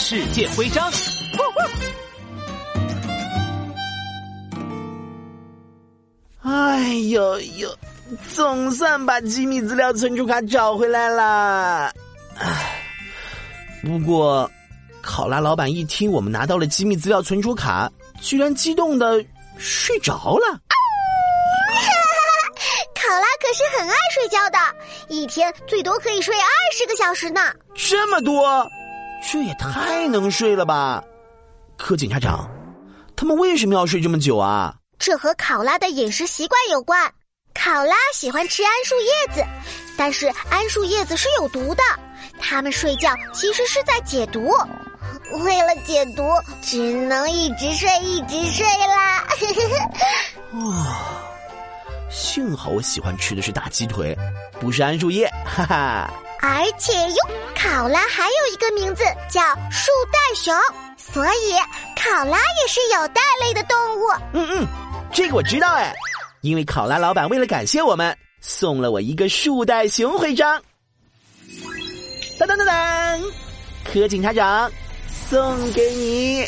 世界徽章。哎呦呦，总算把机密资料存储卡找回来了。哎，不过，考拉老板一听我们拿到了机密资料存储卡，居然激动的睡着了。考拉可是很爱睡觉的，一天最多可以睡二十个小时呢。这么多，这也太能睡了吧！柯警察长，他们为什么要睡这么久啊？这和考拉的饮食习惯有关。考拉喜欢吃桉树叶子，但是桉树叶子是有毒的。他们睡觉其实是在解毒，为了解毒，只能一直睡，一直睡啦。哦，幸好我喜欢吃的是大鸡腿，不是桉树叶，哈哈。而且哟，考拉还有一个名字叫树袋熊，所以考拉也是有袋类的动物。嗯嗯，这个我知道哎，因为考拉老板为了感谢我们，送了我一个树袋熊徽章。当当当当，柯警察长，送给你。